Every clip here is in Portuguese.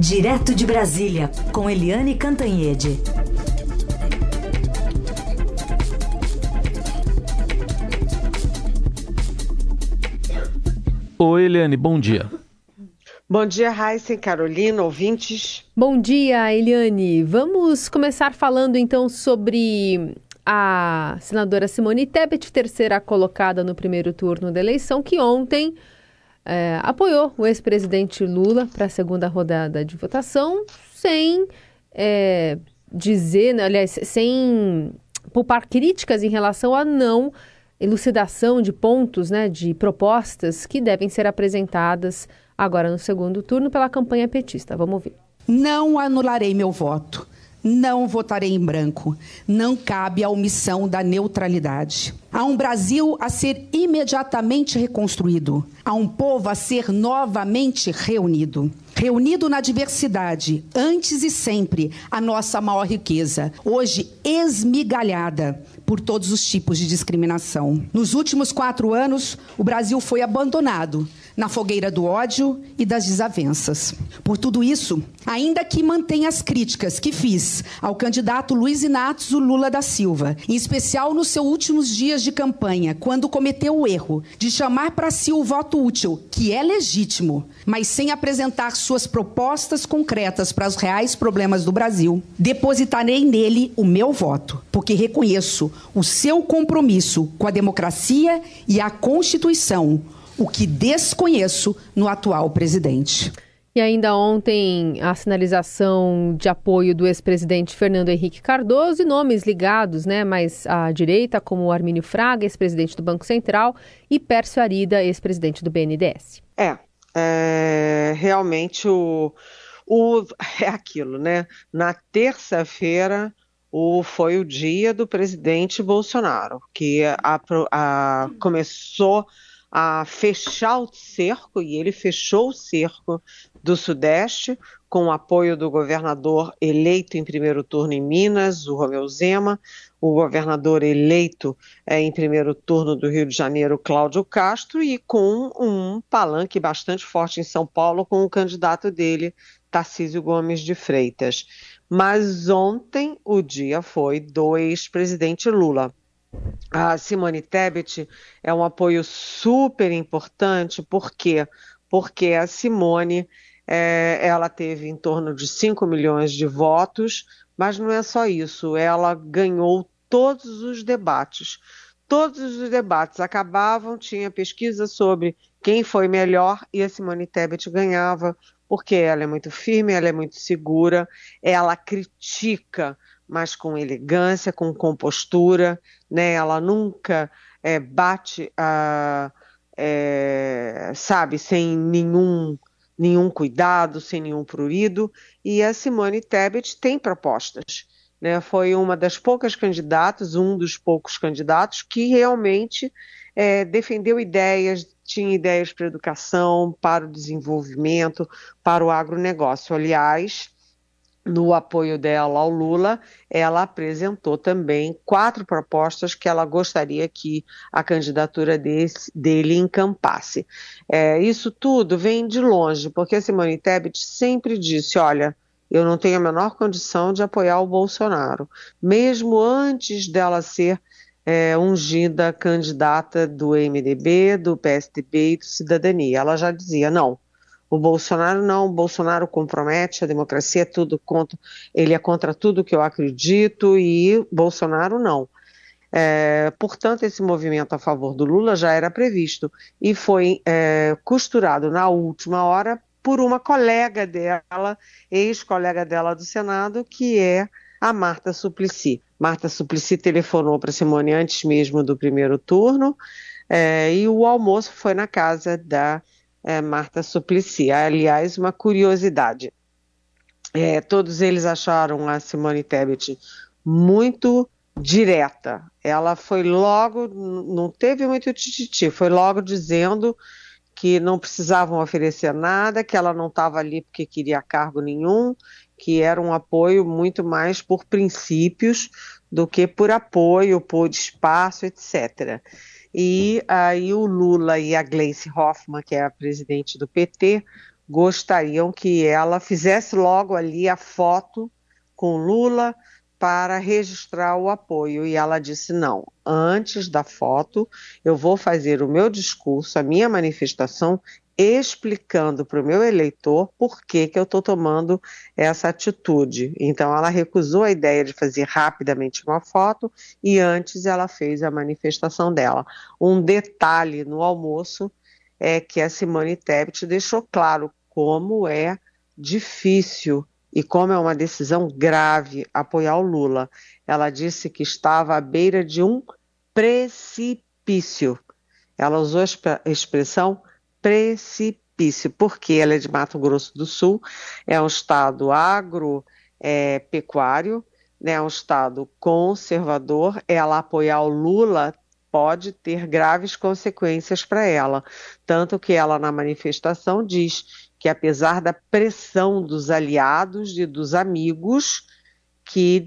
Direto de Brasília, com Eliane Cantanhede. Oi, Eliane, bom dia. Bom dia, Raíssa e Carolina, ouvintes. Bom dia, Eliane. Vamos começar falando então sobre a senadora Simone Tebet, terceira colocada no primeiro turno da eleição, que ontem é, apoiou o ex-presidente Lula para a segunda rodada de votação, sem é, dizer, né, aliás, sem poupar críticas em relação à não elucidação de pontos, né, de propostas que devem ser apresentadas agora no segundo turno pela campanha petista. Vamos ouvir. Não anularei meu voto. Não votarei em branco. Não cabe a omissão da neutralidade. Há um Brasil a ser imediatamente reconstruído. Há um povo a ser novamente reunido. Reunido na diversidade, antes e sempre, a nossa maior riqueza. Hoje esmigalhada por todos os tipos de discriminação. Nos últimos quatro anos, o Brasil foi abandonado na fogueira do ódio e das desavenças. Por tudo isso, ainda que mantenha as críticas que fiz ao candidato Luiz Inácio Lula da Silva, em especial nos seus últimos dias de campanha, quando cometeu o erro de chamar para si o voto útil, que é legítimo, mas sem apresentar suas propostas concretas para os reais problemas do Brasil, depositarei nele o meu voto, porque reconheço o seu compromisso com a democracia e a Constituição o que desconheço no atual presidente. E ainda ontem, a sinalização de apoio do ex-presidente Fernando Henrique Cardoso e nomes ligados né, mais à direita, como Armínio Fraga, ex-presidente do Banco Central, e Pércio Arida, ex-presidente do BNDES. É, é realmente o, o, é aquilo, né? Na terça-feira o, foi o dia do presidente Bolsonaro, que a, a, começou a fechar o cerco, e ele fechou o cerco do Sudeste, com o apoio do governador eleito em primeiro turno em Minas, o Romeu Zema, o governador eleito é, em primeiro turno do Rio de Janeiro, Cláudio Castro, e com um palanque bastante forte em São Paulo, com o candidato dele, Tarcísio Gomes de Freitas. Mas ontem o dia foi do ex-presidente Lula. A Simone Tebet é um apoio super importante, por quê? Porque a Simone é, ela teve em torno de 5 milhões de votos, mas não é só isso, ela ganhou todos os debates. Todos os debates acabavam, tinha pesquisa sobre quem foi melhor e a Simone Tebet ganhava, porque ela é muito firme, ela é muito segura, ela critica mas com elegância, com compostura, né? Ela nunca é, bate, a, é, sabe, sem nenhum nenhum cuidado, sem nenhum prurido. E a Simone Tebet tem propostas. Né? Foi uma das poucas candidatas, um dos poucos candidatos que realmente é, defendeu ideias, tinha ideias para educação, para o desenvolvimento, para o agronegócio. Aliás, no apoio dela ao Lula, ela apresentou também quatro propostas que ela gostaria que a candidatura desse, dele encampasse. É, isso tudo vem de longe, porque a Simone Tebet sempre disse: olha. Eu não tenho a menor condição de apoiar o Bolsonaro, mesmo antes dela ser é, ungida candidata do MDB, do PSDB e do Cidadania. Ela já dizia: não, o Bolsonaro não, o Bolsonaro compromete a democracia, é tudo contra, ele é contra tudo que eu acredito e Bolsonaro não. É, portanto, esse movimento a favor do Lula já era previsto e foi é, costurado na última hora por uma colega dela, ex-colega dela do Senado, que é a Marta Suplicy. Marta Suplicy telefonou para Simone antes mesmo do primeiro turno é, e o almoço foi na casa da é, Marta Suplicy. Aliás, uma curiosidade. É, todos eles acharam a Simone Tebet muito direta. Ela foi logo, não teve muito tititi, foi logo dizendo que não precisavam oferecer nada, que ela não estava ali porque queria cargo nenhum, que era um apoio muito mais por princípios do que por apoio, por espaço, etc. E aí o Lula e a Gleice Hoffmann, que é a presidente do PT, gostariam que ela fizesse logo ali a foto com Lula para registrar o apoio. E ela disse: não, antes da foto, eu vou fazer o meu discurso, a minha manifestação, explicando para o meu eleitor por que, que eu estou tomando essa atitude. Então, ela recusou a ideia de fazer rapidamente uma foto e antes ela fez a manifestação dela. Um detalhe no almoço é que a Simone Tebet deixou claro como é difícil e como é uma decisão grave apoiar o Lula. Ela disse que estava à beira de um precipício. Ela usou a expressão precipício, porque ela é de Mato Grosso do Sul, é um estado agropecuário, é, né, um estado conservador, ela apoiar o Lula pode ter graves consequências para ela. Tanto que ela, na manifestação, diz que, apesar da pressão dos aliados e dos amigos que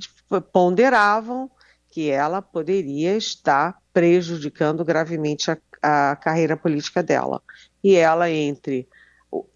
ponderavam que ela poderia estar prejudicando gravemente a, a carreira política dela e ela entre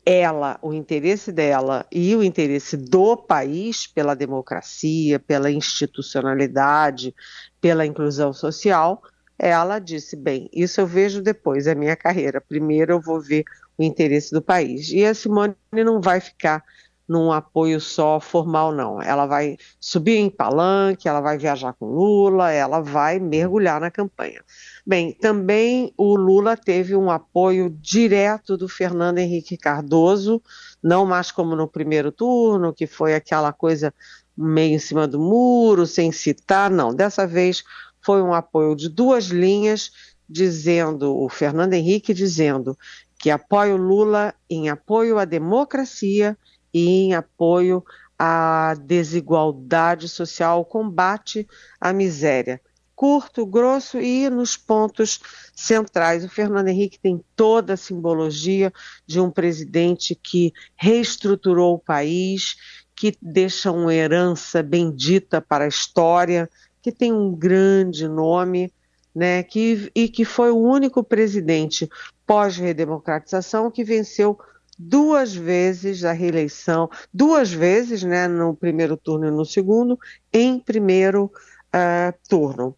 ela, o interesse dela e o interesse do país pela democracia, pela institucionalidade, pela inclusão social, ela disse: bem, isso eu vejo depois, é minha carreira. Primeiro eu vou ver o interesse do país. E a Simone não vai ficar num apoio só formal, não. Ela vai subir em palanque, ela vai viajar com Lula, ela vai mergulhar na campanha. Bem, também o Lula teve um apoio direto do Fernando Henrique Cardoso, não mais como no primeiro turno, que foi aquela coisa meio em cima do muro, sem citar, não. Dessa vez foi um apoio de duas linhas, dizendo, o Fernando Henrique dizendo que apoia o Lula em apoio à democracia e em apoio à desigualdade social, combate à miséria. Curto, grosso e nos pontos centrais. O Fernando Henrique tem toda a simbologia de um presidente que reestruturou o país, que deixa uma herança bendita para a história, que tem um grande nome, né, que, e que foi o único presidente pós-redemocratização que venceu duas vezes a reeleição, duas vezes, né, no primeiro turno e no segundo, em primeiro uh, turno.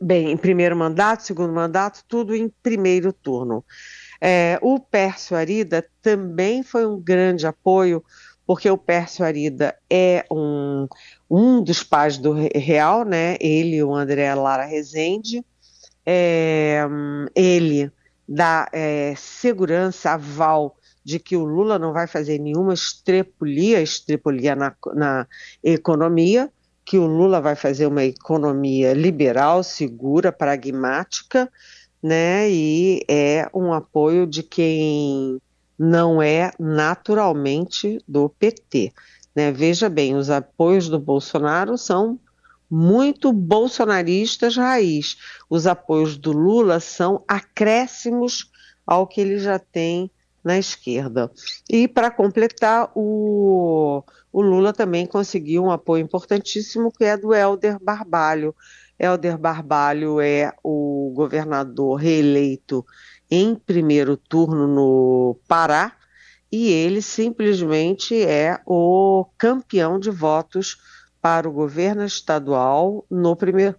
Bem, em primeiro mandato, segundo mandato, tudo em primeiro turno. É, o Pércio Arida também foi um grande apoio, porque o Pércio Arida é um, um dos pais do Real, né? Ele, o André Lara Rezende. É, ele dá é, segurança, aval de que o Lula não vai fazer nenhuma estrepolia, estrepolia na, na economia, que o Lula vai fazer uma economia liberal, segura, pragmática, né? E é um apoio de quem não é naturalmente do PT. Né? Veja bem, os apoios do Bolsonaro são muito bolsonaristas raiz. Os apoios do Lula são acréscimos ao que ele já tem na esquerda. E para completar, o, o, Lula também conseguiu um apoio importantíssimo, que é do Helder Barbalho. Helder Barbalho é o governador reeleito em primeiro turno no Pará, e ele simplesmente é o campeão de votos para o governo estadual no primeiro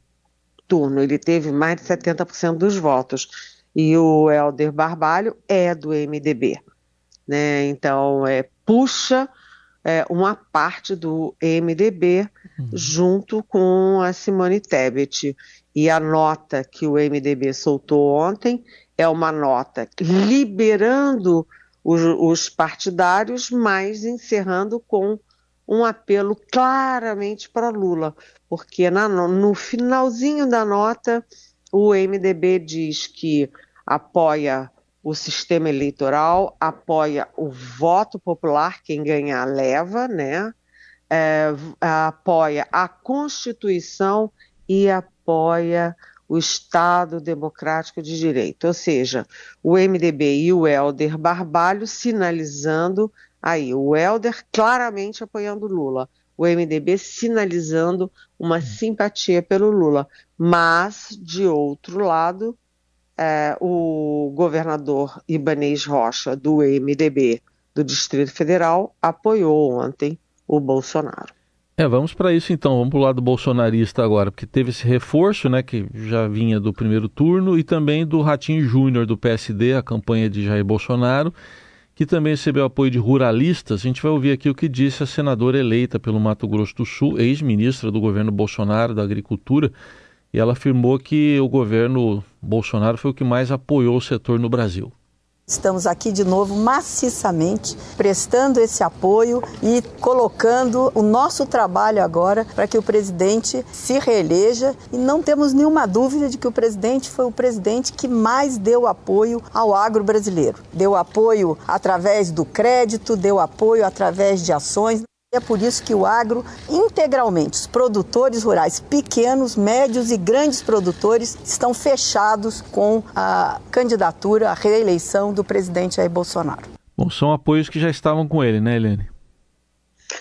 turno. Ele teve mais de 70% dos votos. E o Helder Barbalho é do MDB. Né? Então, é, puxa é, uma parte do MDB uhum. junto com a Simone Tebet. E a nota que o MDB soltou ontem é uma nota liberando os, os partidários, mas encerrando com um apelo claramente para Lula, porque na, no finalzinho da nota o MDB diz que apoia o sistema eleitoral, apoia o voto popular, quem ganhar leva, né? É, apoia a Constituição e apoia o Estado Democrático de Direito, ou seja, o MDB e o Helder Barbalho sinalizando aí, o Helder claramente apoiando Lula, o MDB sinalizando uma simpatia pelo Lula, mas, de outro lado, é, o governador Ibanês Rocha, do MDB, do Distrito Federal apoiou ontem o Bolsonaro. É, vamos para isso então, vamos para o lado bolsonarista agora, porque teve esse reforço, né, que já vinha do primeiro turno e também do Ratinho Júnior do PSD, a campanha de Jair Bolsonaro, que também recebeu apoio de ruralistas. A gente vai ouvir aqui o que disse a senadora eleita pelo Mato Grosso do Sul, ex-ministra do governo Bolsonaro da Agricultura, e ela afirmou que o governo Bolsonaro foi o que mais apoiou o setor no Brasil. Estamos aqui de novo maciçamente prestando esse apoio e colocando o nosso trabalho agora para que o presidente se reeleja e não temos nenhuma dúvida de que o presidente foi o presidente que mais deu apoio ao agro brasileiro. Deu apoio através do crédito, deu apoio através de ações. É por isso que o agro, integralmente, os produtores rurais pequenos, médios e grandes produtores estão fechados com a candidatura, a reeleição do presidente Jair Bolsonaro. Bom, são apoios que já estavam com ele, né, Helene?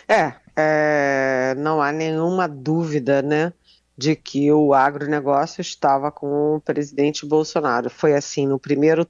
É, é não há nenhuma dúvida, né, de que o agronegócio estava com o presidente Bolsonaro. Foi assim no primeiro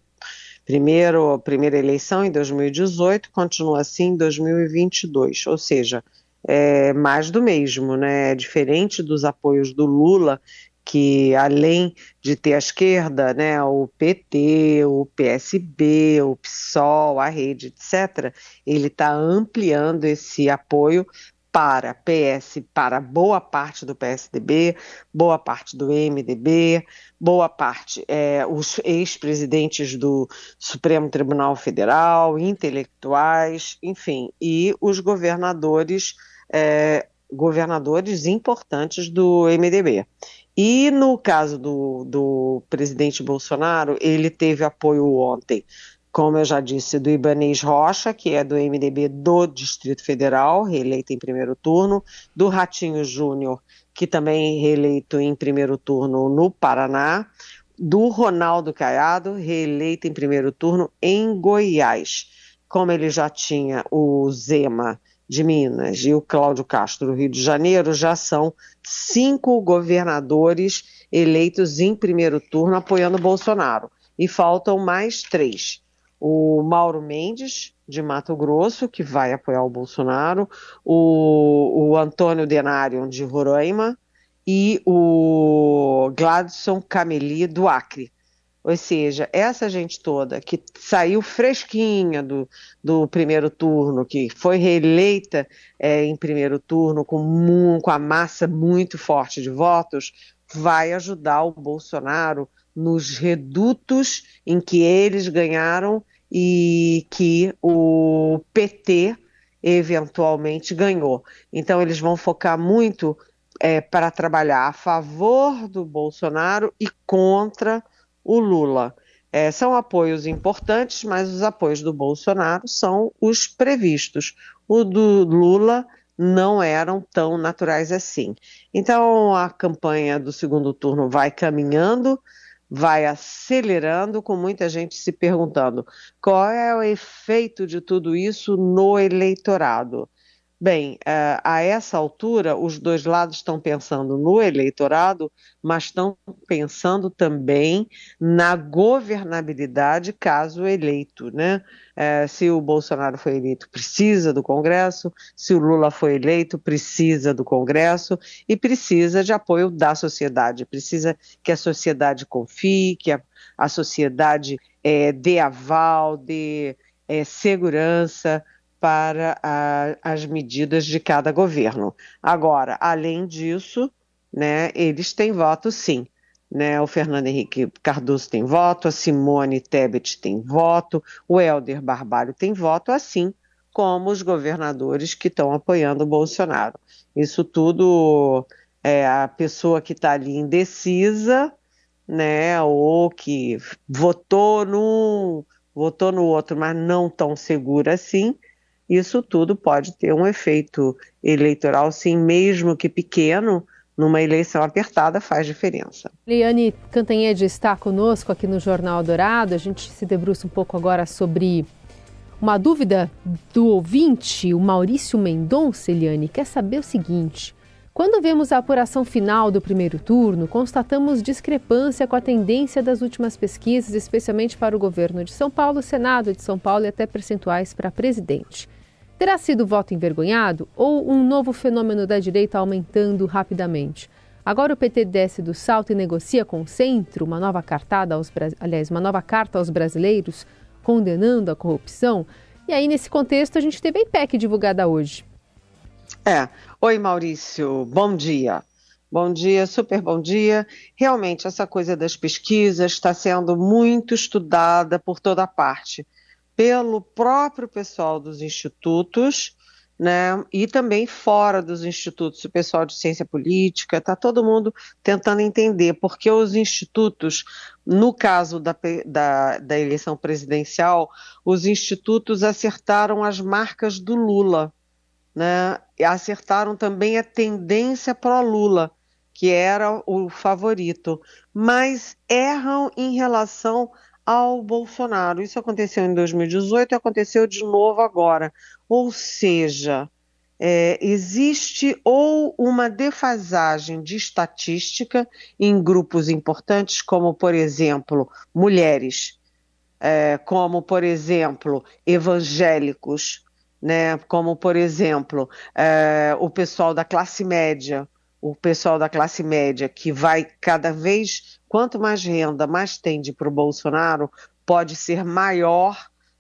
Primeiro, primeira eleição em 2018, continua assim em 2022, ou seja, é mais do mesmo, né? É diferente dos apoios do Lula, que além de ter a esquerda, né, o PT, o PSB, o PSOL, a rede, etc., ele está ampliando esse apoio para PS, para boa parte do PSDB, boa parte do MDB, boa parte é, os ex-presidentes do Supremo Tribunal Federal, intelectuais, enfim, e os governadores, é, governadores importantes do MDB. E no caso do, do presidente Bolsonaro, ele teve apoio ontem como eu já disse, do Ibanês Rocha, que é do MDB do Distrito Federal, reeleito em primeiro turno, do Ratinho Júnior, que também reeleito em primeiro turno no Paraná, do Ronaldo Caiado, reeleito em primeiro turno em Goiás. Como ele já tinha o Zema de Minas e o Cláudio Castro do Rio de Janeiro, já são cinco governadores eleitos em primeiro turno apoiando Bolsonaro. E faltam mais três o Mauro Mendes, de Mato Grosso, que vai apoiar o Bolsonaro, o, o Antônio Denário, de Roraima, e o Gladson Cameli, do Acre. Ou seja, essa gente toda que saiu fresquinha do, do primeiro turno, que foi reeleita é, em primeiro turno com, com a massa muito forte de votos, vai ajudar o Bolsonaro nos redutos em que eles ganharam e que o PT eventualmente ganhou. Então, eles vão focar muito é, para trabalhar a favor do Bolsonaro e contra o Lula. É, são apoios importantes, mas os apoios do Bolsonaro são os previstos. O do Lula não eram tão naturais assim. Então, a campanha do segundo turno vai caminhando vai acelerando, com muita gente se perguntando qual é o efeito de tudo isso no eleitorado. Bem, eh, a essa altura, os dois lados estão pensando no eleitorado, mas estão pensando também na governabilidade caso eleito, né? É, se o Bolsonaro foi eleito, precisa do Congresso, se o Lula foi eleito, precisa do Congresso e precisa de apoio da sociedade, precisa que a sociedade confie, que a, a sociedade é, dê aval, dê é, segurança para a, as medidas de cada governo. Agora, além disso, né, eles têm voto sim. Né, o Fernando Henrique Cardoso tem voto, a Simone Tebet tem voto, o Helder Barbalho tem voto, assim como os governadores que estão apoiando o Bolsonaro. Isso tudo, é, a pessoa que está ali indecisa, né, ou que votou num, votou no outro, mas não tão segura assim, isso tudo pode ter um efeito eleitoral, sim, mesmo que pequeno, numa eleição apertada faz diferença. Liane Cantanhede está conosco aqui no Jornal Dourado. A gente se debruça um pouco agora sobre uma dúvida do ouvinte, o Maurício Mendonça, Eliane, quer saber o seguinte: Quando vemos a apuração final do primeiro turno, constatamos discrepância com a tendência das últimas pesquisas, especialmente para o governo de São Paulo, Senado de São Paulo e até percentuais para presidente. Terá sido voto envergonhado ou um novo fenômeno da direita aumentando rapidamente? Agora o PT desce do salto e negocia com o centro uma nova cartada aos, aliás, uma nova carta aos brasileiros condenando a corrupção. E aí, nesse contexto, a gente teve a IPEC divulgada hoje. É. Oi, Maurício. Bom dia. Bom dia, super bom dia. Realmente, essa coisa das pesquisas está sendo muito estudada por toda parte, pelo próprio pessoal dos institutos, né? E também fora dos institutos, o pessoal de ciência política, está todo mundo tentando entender, porque os institutos, no caso da, da, da eleição presidencial, os institutos acertaram as marcas do Lula né, acertaram também a tendência pró-Lula, que era o favorito, mas erram em relação ao Bolsonaro. Isso aconteceu em 2018 e aconteceu de novo agora. Ou seja, é, existe ou uma defasagem de estatística em grupos importantes, como, por exemplo, mulheres, é, como, por exemplo, evangélicos, né? Como, por exemplo, é, o pessoal da classe média, o pessoal da classe média que vai cada vez, quanto mais renda mais tende para o Bolsonaro, pode ser maior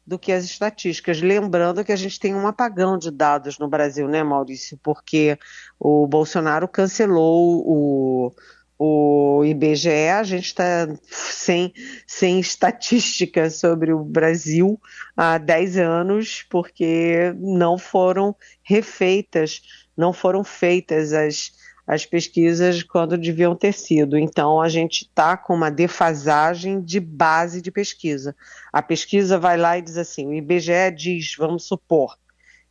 do que as estatísticas. Lembrando que a gente tem um apagão de dados no Brasil, né, Maurício? Porque o Bolsonaro cancelou o o IBGE, a gente está sem, sem estatística sobre o Brasil há 10 anos, porque não foram refeitas, não foram feitas as, as pesquisas quando deviam ter sido. Então, a gente está com uma defasagem de base de pesquisa. A pesquisa vai lá e diz assim: o IBGE diz, vamos supor,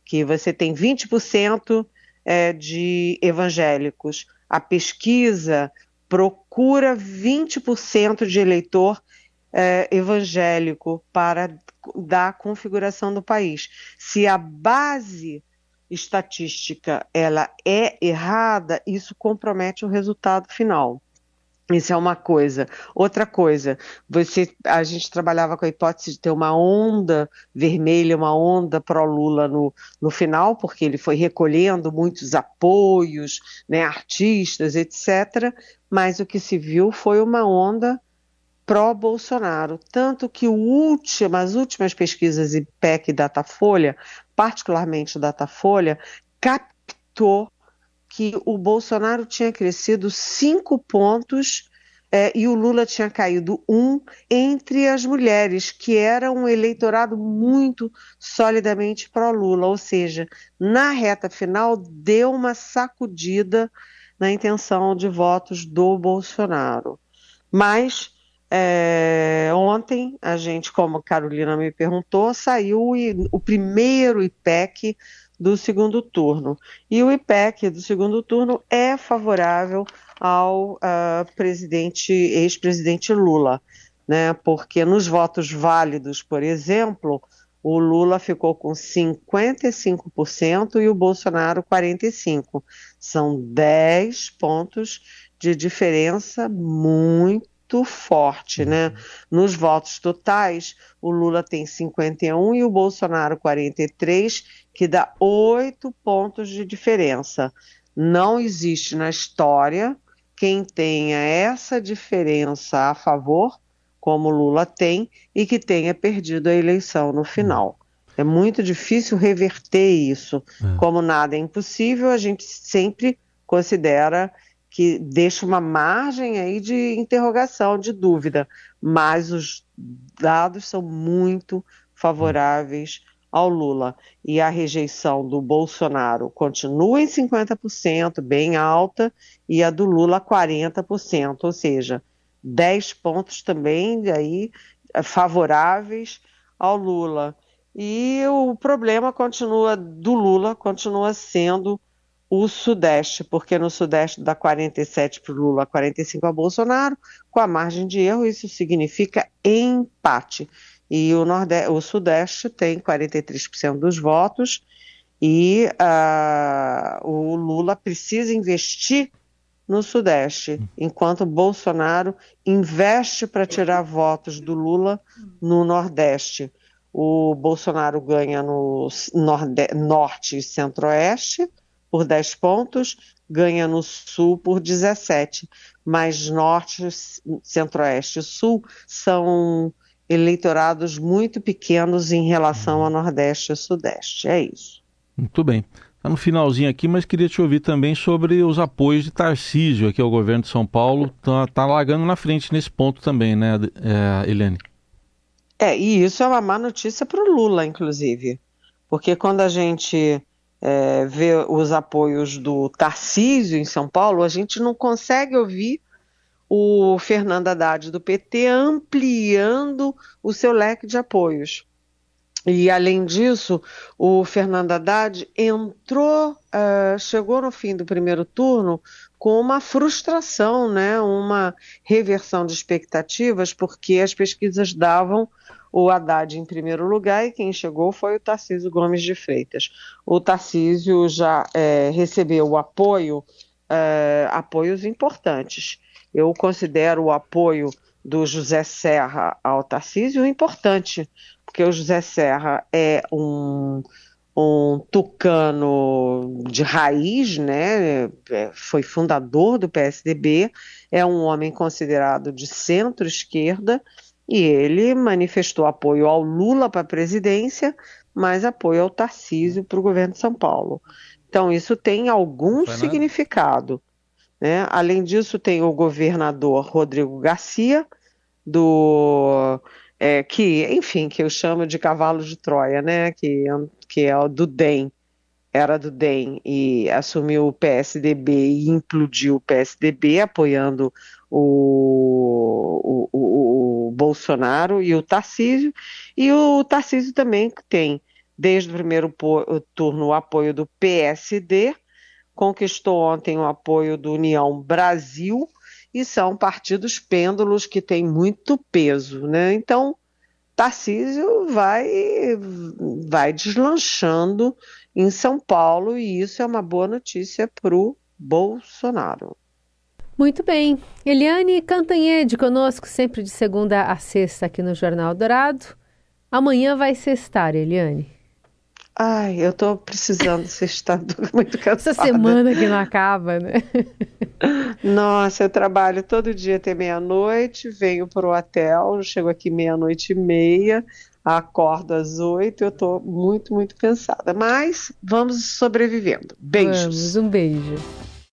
que você tem 20% é, de evangélicos. A pesquisa procura 20% de eleitor é, evangélico para dar configuração do país. Se a base estatística ela é errada, isso compromete o resultado final. Isso é uma coisa. Outra coisa, você, a gente trabalhava com a hipótese de ter uma onda vermelha, uma onda pró-Lula no, no final, porque ele foi recolhendo muitos apoios, né, artistas, etc. Mas o que se viu foi uma onda pró-Bolsonaro. Tanto que último, as últimas pesquisas IPEC e Datafolha, particularmente Datafolha, captou que o Bolsonaro tinha crescido cinco pontos é, e o Lula tinha caído um entre as mulheres, que era um eleitorado muito solidamente pró-Lula, ou seja, na reta final deu uma sacudida na intenção de votos do Bolsonaro. Mas é, ontem, a gente, como a Carolina me perguntou, saiu o, primeiro IPEC do segundo turno. E o IPEC do segundo turno é favorável ao uh, presidente, ex-presidente Lula, né? Porque nos votos válidos, por exemplo, o Lula ficou com 55% e o Bolsonaro 45%. São 10 pontos de diferença muito forte, né? Uhum. Nos votos totais, o Lula tem 51 e o Bolsonaro 43, que dá oito pontos de diferença. Não existe na história quem tenha essa diferença a favor, como Lula tem, e que tenha perdido a eleição no final. É muito difícil reverter isso. É. Como nada é impossível, a gente sempre considera que deixa uma margem aí de interrogação, de dúvida, mas os dados são muito favoráveis ao Lula. E a rejeição do Bolsonaro continua em 50%, bem alta, e a do Lula 40%, ou seja, 10 pontos também aí favoráveis ao Lula. E o problema continua do Lula continua sendo o Sudeste, porque no Sudeste dá 47 para o Lula, 45 a Bolsonaro, com a margem de erro, isso significa empate. E o, Nordeste, o Sudeste tem 43% dos votos E uh, o Lula precisa investir no Sudeste, enquanto Bolsonaro investe para tirar votos do Lula no Nordeste. O Bolsonaro ganha no Norte e Centro-Oeste por 10 pontos, ganha no Sul por 17, mas Norte, Centro-Oeste e Sul são eleitorados muito pequenos em relação a Nordeste e Sudeste. É isso. Muito bem. Está no finalzinho aqui, mas queria te ouvir também sobre os apoios de Tarcísio aqui ao governo de São Paulo. Está tá largando na frente nesse ponto também, né, é, Helene? É, e isso é uma má notícia para o Lula, inclusive. Porque quando a gente é, vê os apoios do Tarcísio em São Paulo, a gente não consegue ouvir o Fernando Haddad do PT ampliando o seu leque de apoios. E além disso, o Fernando Haddad entrou, uh, chegou no fim do primeiro turno com uma frustração, né, uma reversão de expectativas, porque as pesquisas davam o Haddad em primeiro lugar e quem chegou foi o Tarcísio Gomes de Freitas. O Tarcísio já é, recebeu apoio, é, apoios importantes. Eu considero o apoio do José Serra ao Tarcísio importante, porque o José Serra é um, um tucano de raiz, né? É, foi fundador do PSDB, é um homem considerado de centro-esquerda e ele manifestou apoio ao Lula para a presidência, mas apoio ao Tarcísio para o governo de São Paulo. Então, isso tem algum significado. Né? Além disso, tem o governador Rodrigo Garcia, do é, que, enfim, que eu chamo de cavalo de Troia, né? Que, que é o do DEM, era do DEM e assumiu o PSDB e implodiu o PSDB, apoiando o, o, o, o Bolsonaro e o Tarcísio. E o Tarcísio também tem, desde o primeiro turno, o apoio do PSD, conquistou ontem o apoio do União Brasil e são partidos pêndulos que têm muito peso, né? Então, Tarcísio vai vai deslanchando em São Paulo e isso é uma boa notícia para o Bolsonaro. Muito bem. Eliane Cantanhede conosco sempre de segunda a sexta aqui no Jornal Dourado. Amanhã vai sextar, Eliane. Ai, eu tô precisando ser estado muito cansada. Essa semana que não acaba, né? Nossa, eu trabalho todo dia até meia-noite, venho pro hotel, chego aqui meia-noite e meia, acordo às oito, eu tô muito, muito cansada. Mas vamos sobrevivendo. Beijos. Vamos, um beijo.